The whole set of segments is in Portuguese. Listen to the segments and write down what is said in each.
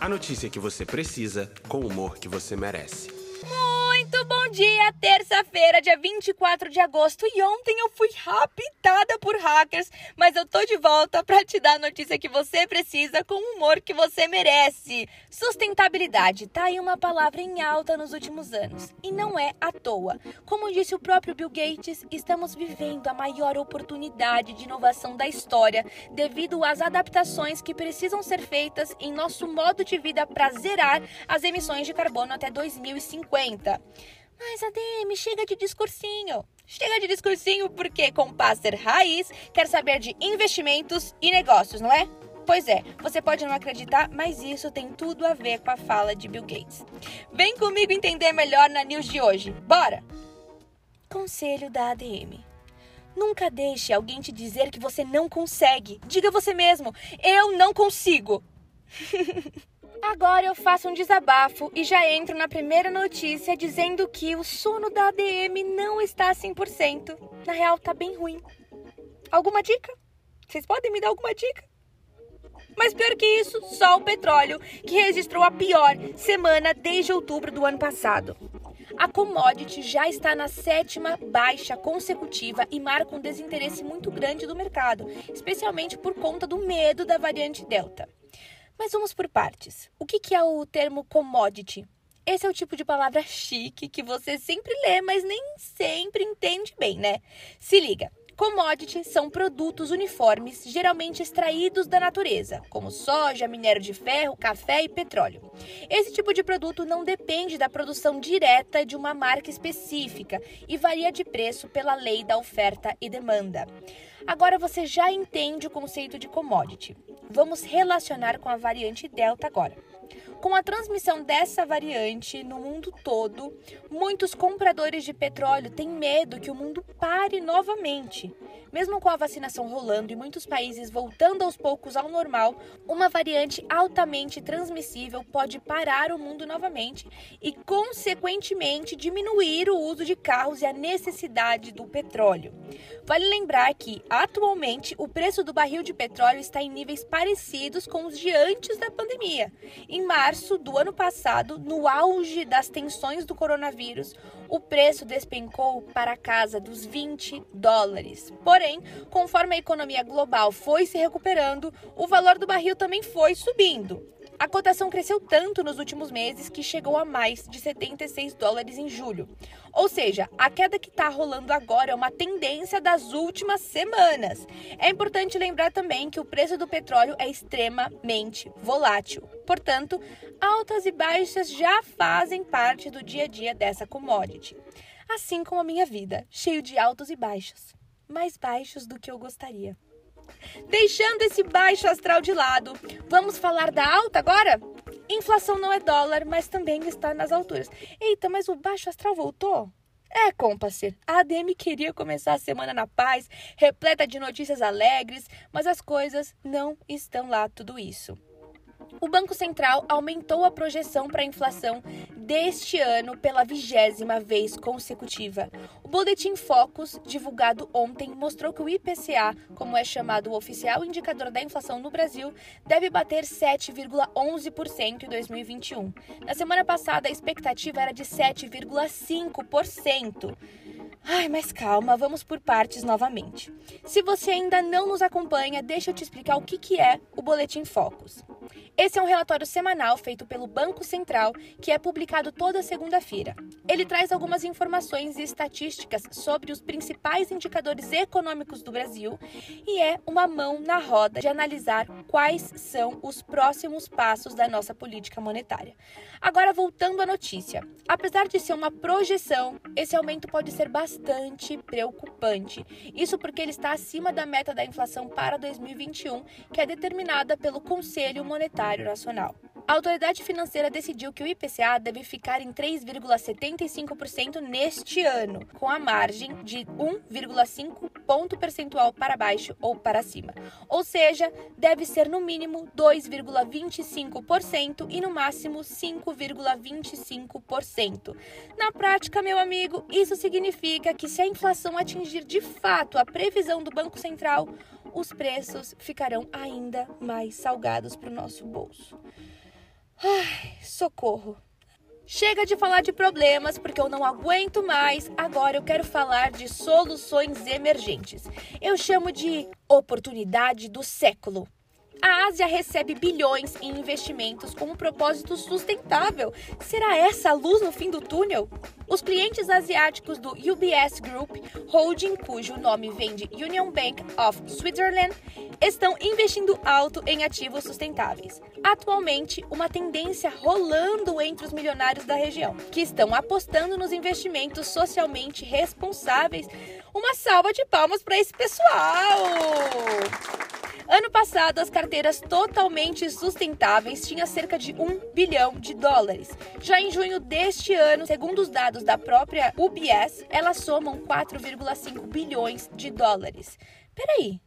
A notícia que você precisa, com o humor que você merece. Muito bom dia, terça-feira, dia 24 de agosto. E ontem eu fui raptada por hackers, mas eu tô de volta para te dar a notícia que você precisa com o humor que você merece. Sustentabilidade tá aí uma palavra em alta nos últimos anos e não é à toa. Como disse o próprio Bill Gates, estamos vivendo a maior oportunidade de inovação da história devido às adaptações que precisam ser feitas em nosso modo de vida para zerar as emissões de carbono até 2050. Mas ADM, chega de discursinho. Chega de discursinho porque com Passer Raiz quer saber de investimentos e negócios, não é? Pois é, você pode não acreditar, mas isso tem tudo a ver com a fala de Bill Gates. Vem comigo entender melhor na news de hoje. Bora! Conselho da ADM. Nunca deixe alguém te dizer que você não consegue. Diga você mesmo: eu não consigo. Agora eu faço um desabafo e já entro na primeira notícia dizendo que o sono da ADM não está 100%. Na real, tá bem ruim. Alguma dica? Vocês podem me dar alguma dica? Mas pior que isso, só o petróleo, que registrou a pior semana desde outubro do ano passado. A commodity já está na sétima baixa consecutiva e marca um desinteresse muito grande do mercado, especialmente por conta do medo da variante Delta. Mas vamos por partes. O que, que é o termo commodity? Esse é o tipo de palavra chique que você sempre lê, mas nem sempre entende bem, né? Se liga. Commodities são produtos uniformes, geralmente extraídos da natureza, como soja, minério de ferro, café e petróleo. Esse tipo de produto não depende da produção direta de uma marca específica e varia de preço pela lei da oferta e demanda. Agora você já entende o conceito de commodity. Vamos relacionar com a variante Delta agora. Com a transmissão dessa variante no mundo todo, muitos compradores de petróleo têm medo que o mundo pare novamente. Mesmo com a vacinação rolando e muitos países voltando aos poucos ao normal, uma variante altamente transmissível pode parar o mundo novamente e, consequentemente, diminuir o uso de carros e a necessidade do petróleo. Vale lembrar que, atualmente, o preço do barril de petróleo está em níveis parecidos com os de antes da pandemia. Em março do ano passado, no auge das tensões do coronavírus, o preço despencou para a casa dos 20 dólares. Porém, conforme a economia global foi se recuperando, o valor do barril também foi subindo. A cotação cresceu tanto nos últimos meses que chegou a mais de 76 dólares em julho. Ou seja, a queda que está rolando agora é uma tendência das últimas semanas. É importante lembrar também que o preço do petróleo é extremamente volátil. Portanto, altas e baixas já fazem parte do dia a dia dessa commodity. Assim como a minha vida, cheio de altos e baixos, mais baixos do que eu gostaria. Deixando esse baixo astral de lado, vamos falar da alta agora? Inflação não é dólar, mas também está nas alturas. Eita, mas o baixo astral voltou? É, comparceiro, a ADM queria começar a semana na paz, repleta de notícias alegres, mas as coisas não estão lá tudo isso o Banco Central aumentou a projeção para a inflação deste ano pela vigésima vez consecutiva. O Boletim Focus, divulgado ontem, mostrou que o IPCA, como é chamado o oficial indicador da inflação no Brasil, deve bater 7,11% em 2021. Na semana passada, a expectativa era de 7,5%. Ai, mas calma, vamos por partes novamente. Se você ainda não nos acompanha, deixa eu te explicar o que, que é o Boletim Focus. Esse é um relatório semanal feito pelo Banco Central que é publicado toda segunda-feira. Ele traz algumas informações e estatísticas sobre os principais indicadores econômicos do Brasil e é uma mão na roda de analisar quais são os próximos passos da nossa política monetária. Agora, voltando à notícia. Apesar de ser uma projeção, esse aumento pode ser bastante preocupante. Isso porque ele está acima da meta da inflação para 2021, que é determinada pelo Conselho Monetário Nacional. A autoridade financeira decidiu que o IPCA deve ficar em 3,75% neste ano, com a margem de 1,5 ponto percentual para baixo ou para cima. Ou seja, deve ser no mínimo 2,25% e no máximo 5,25%. Na prática, meu amigo, isso significa que se a inflação atingir de fato a previsão do Banco Central, os preços ficarão ainda mais salgados para o nosso bolso. Ai, socorro. Chega de falar de problemas, porque eu não aguento mais. Agora eu quero falar de soluções emergentes. Eu chamo de oportunidade do século. A Ásia recebe bilhões em investimentos com um propósito sustentável. Será essa a luz no fim do túnel? Os clientes asiáticos do UBS Group Holding, cujo nome vem de Union Bank of Switzerland, estão investindo alto em ativos sustentáveis. Atualmente, uma tendência rolando entre os milionários da região, que estão apostando nos investimentos socialmente responsáveis. Uma salva de palmas para esse pessoal! Ano passado, as carteiras totalmente sustentáveis tinham cerca de 1 bilhão de dólares. Já em junho deste ano, segundo os dados da própria UBS, elas somam 4,5 bilhões de dólares. Peraí,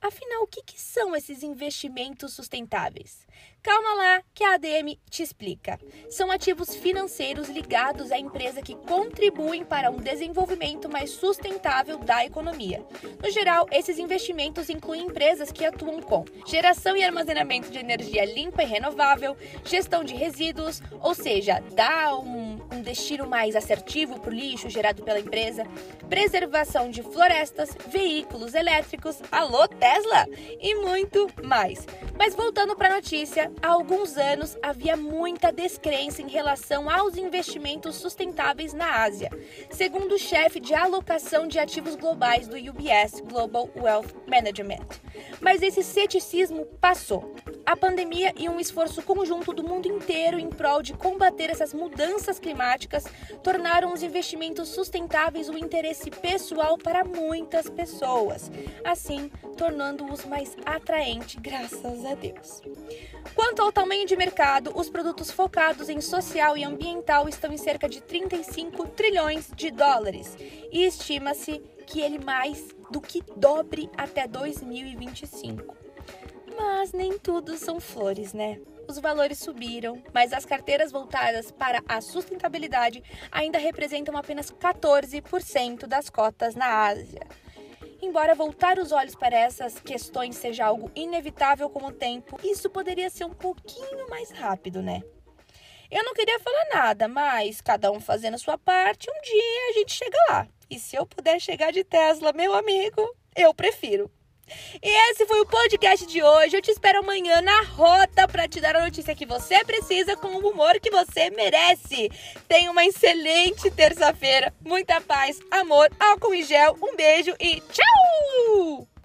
afinal, o que, que são esses investimentos sustentáveis? Calma lá que a ADM te explica. São ativos financeiros ligados à empresa que contribuem para um desenvolvimento mais sustentável da economia. No geral, esses investimentos incluem empresas que atuam com geração e armazenamento de energia limpa e renovável, gestão de resíduos, ou seja, dá um, um destino mais assertivo para o lixo gerado pela empresa, preservação de florestas, veículos elétricos, alô Tesla e muito mais. Mas voltando para a notícia, há alguns anos havia muita descrença em relação aos investimentos sustentáveis na Ásia, segundo o chefe de alocação de ativos globais do UBS Global Wealth Management. Mas esse ceticismo passou. A pandemia e um esforço conjunto do mundo inteiro em prol de combater essas mudanças climáticas tornaram os investimentos sustentáveis um interesse pessoal para muitas pessoas, assim tornando-os mais atraentes, graças a Deus. Quanto ao tamanho de mercado, os produtos focados em social e ambiental estão em cerca de 35 trilhões de dólares e estima-se que ele mais do que dobre até 2025. Mas nem tudo são flores, né? Os valores subiram, mas as carteiras voltadas para a sustentabilidade ainda representam apenas 14% das cotas na Ásia. Embora voltar os olhos para essas questões seja algo inevitável com o tempo, isso poderia ser um pouquinho mais rápido, né? Eu não queria falar nada, mas cada um fazendo a sua parte, um dia a gente chega lá. E se eu puder chegar de Tesla, meu amigo, eu prefiro. E esse foi o podcast de hoje. Eu te espero amanhã na rota para te dar a notícia que você precisa com o humor que você merece. Tenha uma excelente terça-feira. Muita paz, amor, álcool e gel. Um beijo e tchau!